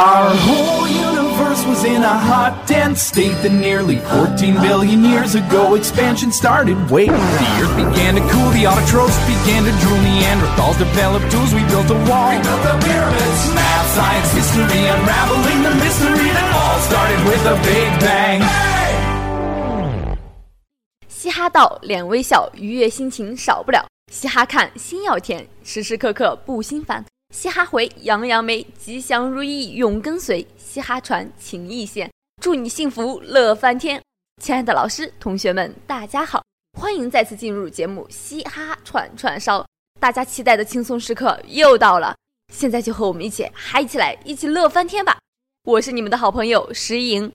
Our whole universe was in a hot, dense state that nearly 14 billion years ago expansion started. Wait, the earth began to cool, the autotrophs began to drool, Neanderthals developed tools, we built a wall. We built the pyramids. Math, science, history, unraveling the mystery that all started with a big bang. 嘻哈到，脸微笑，愉悦心情少不了。嘻哈看，心要甜，时时刻刻不心烦。 嘻哈回，样样美，吉祥如意永跟随。嘻哈传，情意现，祝你幸福乐翻天。亲爱的老师、同学们，大家好，欢迎再次进入节目《嘻哈串串烧》。大家期待的轻松时刻又到了，现在就和我们一起嗨起来，一起乐翻天吧！我是你们的好朋友石莹，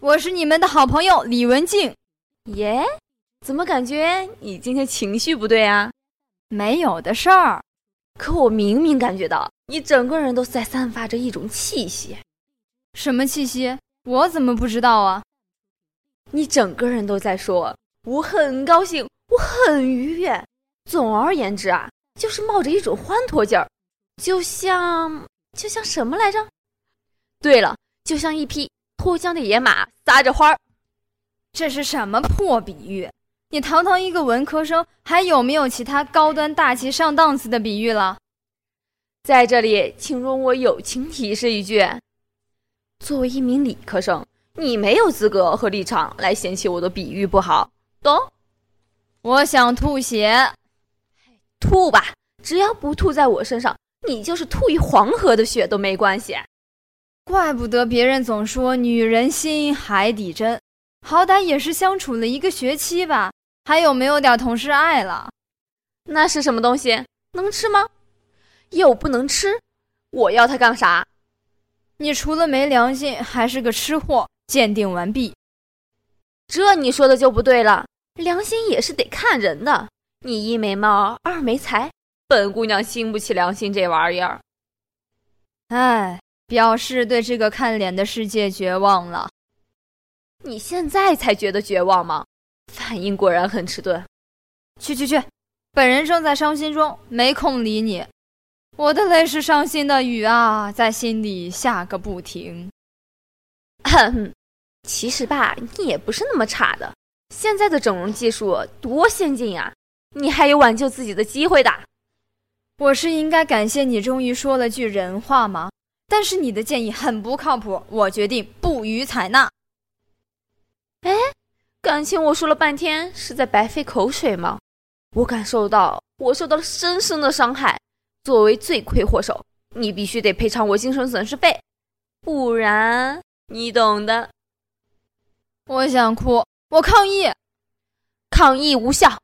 我是你们的好朋友李文静。耶，怎么感觉你今天情绪不对啊？没有的事儿。可我明明感觉到你整个人都在散发着一种气息，什么气息？我怎么不知道啊？你整个人都在说我很高兴，我很愉悦。总而言之啊，就是冒着一种欢脱劲儿，就像就像什么来着？对了，就像一匹脱缰的野马撒着欢儿。这是什么破比喻？你堂堂一个文科生，还有没有其他高端大气上档次的比喻了？在这里，请容我友情提示一句：作为一名理科生，你没有资格和立场来嫌弃我的比喻不好，懂？我想吐血，吐吧，只要不吐在我身上，你就是吐一黄河的血都没关系。怪不得别人总说女人心海底针，好歹也是相处了一个学期吧。还有没有点同事爱了？那是什么东西？能吃吗？又不能吃，我要它干啥？你除了没良心，还是个吃货。鉴定完毕。这你说的就不对了，良心也是得看人的。你一没貌，二没才，本姑娘兴不起良心这玩意儿。哎，表示对这个看脸的世界绝望了。你现在才觉得绝望吗？反应果然很迟钝。去去去，本人正在伤心中，没空理你。我的泪是伤心的雨啊，在心里下个不停。其实吧，你也不是那么差的。现在的整容技术多先进呀，你还有挽救自己的机会的。我是应该感谢你，终于说了句人话吗？但是你的建议很不靠谱，我决定不予采纳。哎。感情我说了半天是在白费口水吗？我感受到我受到了深深的伤害。作为罪魁祸首，你必须得赔偿我精神损失费，不然你懂的。我想哭，我抗议，抗议无效。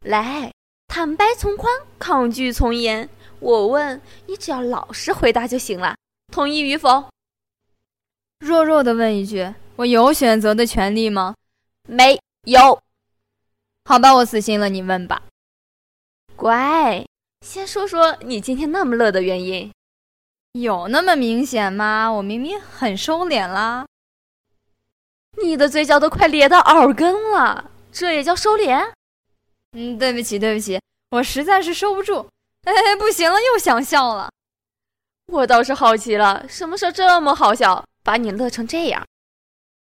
来，坦白从宽，抗拒从严。我问你，只要老实回答就行了。同意与否？弱弱的问一句，我有选择的权利吗？没有，好吧，我死心了。你问吧。乖，先说说你今天那么乐的原因。有那么明显吗？我明明很收敛啦。你的嘴角都快咧到耳根了，这也叫收敛？嗯，对不起，对不起，我实在是收不住。哎，不行了，又想笑了。我倒是好奇了，什么事这么好笑，把你乐成这样？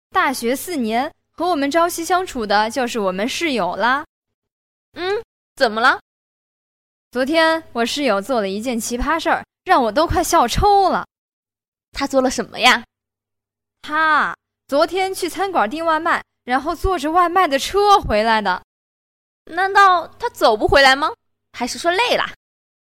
大学四年。和我们朝夕相处的就是我们室友啦。嗯，怎么了？昨天我室友做了一件奇葩事儿，让我都快笑抽了。他做了什么呀？他昨天去餐馆订外卖，然后坐着外卖的车回来的。难道他走不回来吗？还是说累了？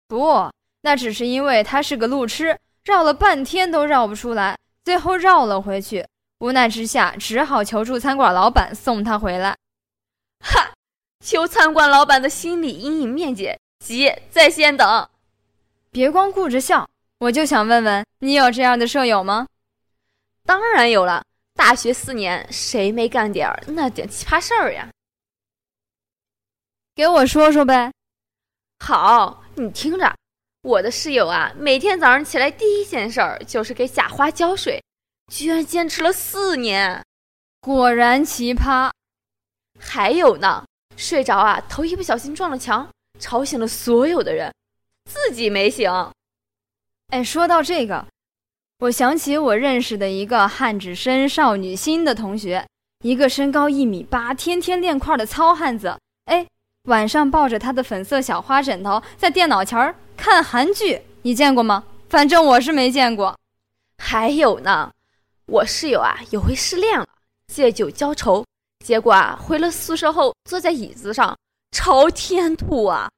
不，那只是因为他是个路痴，绕了半天都绕不出来，最后绕了回去。无奈之下，只好求助餐馆老板送他回来。哈，求餐馆老板的心理阴影面积，急在线等。别光顾着笑，我就想问问你，有这样的舍友吗？当然有了，大学四年，谁没干点儿那点奇葩事儿呀？给我说说呗。好，你听着，我的室友啊，每天早上起来第一件事儿就是给假花浇水。居然坚持了四年，果然奇葩。还有呢，睡着啊，头一不小心撞了墙，吵醒了所有的人，自己没醒。哎，说到这个，我想起我认识的一个汉子身少女心的同学，一个身高一米八、天天练块的糙汉子。哎，晚上抱着他的粉色小花枕头，在电脑前儿看韩剧，你见过吗？反正我是没见过。还有呢，我室友啊，有回失恋了，借酒浇愁，结果啊，回了宿舍后坐在椅子上朝天吐啊！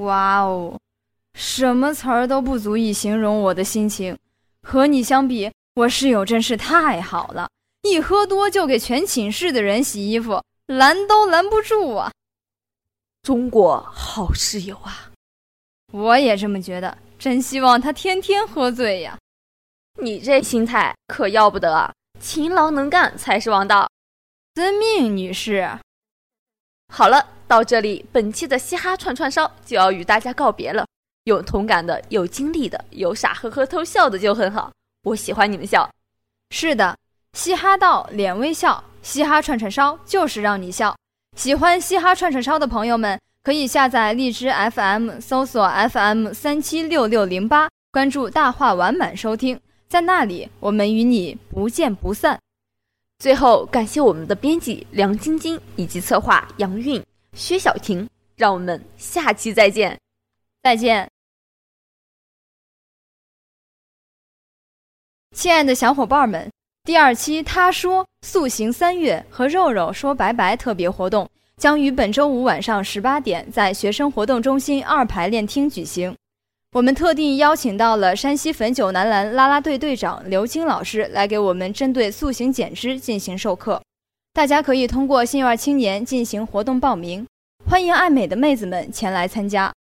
哇哦，什么词儿都不足以形容我的心情。和你相比，我室友真是太好了，一喝多就给全寝室的人洗衣服。拦都拦不住啊！中国好室友啊！我也这么觉得，真希望他天天喝醉呀！你这心态可要不得，勤劳能干才是王道。遵命，女士。好了，到这里，本期的嘻哈串串烧就要与大家告别了。有同感的，有经历的，有傻呵呵偷笑的就很好。我喜欢你们笑。是的，嘻哈到脸微笑。嘻哈串串烧就是让你笑。喜欢嘻哈串串烧的朋友们，可以下载荔枝 FM，搜索 FM 三七六六零八，关注大话完满收听，在那里我们与你不见不散。最后，感谢我们的编辑梁晶晶以及策划杨韵、薛晓婷，让我们下期再见，再见，亲爱的小伙伴们。第二期，他说塑形三月和肉肉说拜拜特别活动将于本周五晚上十八点在学生活动中心二排练厅举行。我们特地邀请到了山西汾酒男篮啦啦队队长刘青老师来给我们针对塑形减脂进行授课。大家可以通过信院青年进行活动报名，欢迎爱美的妹子们前来参加。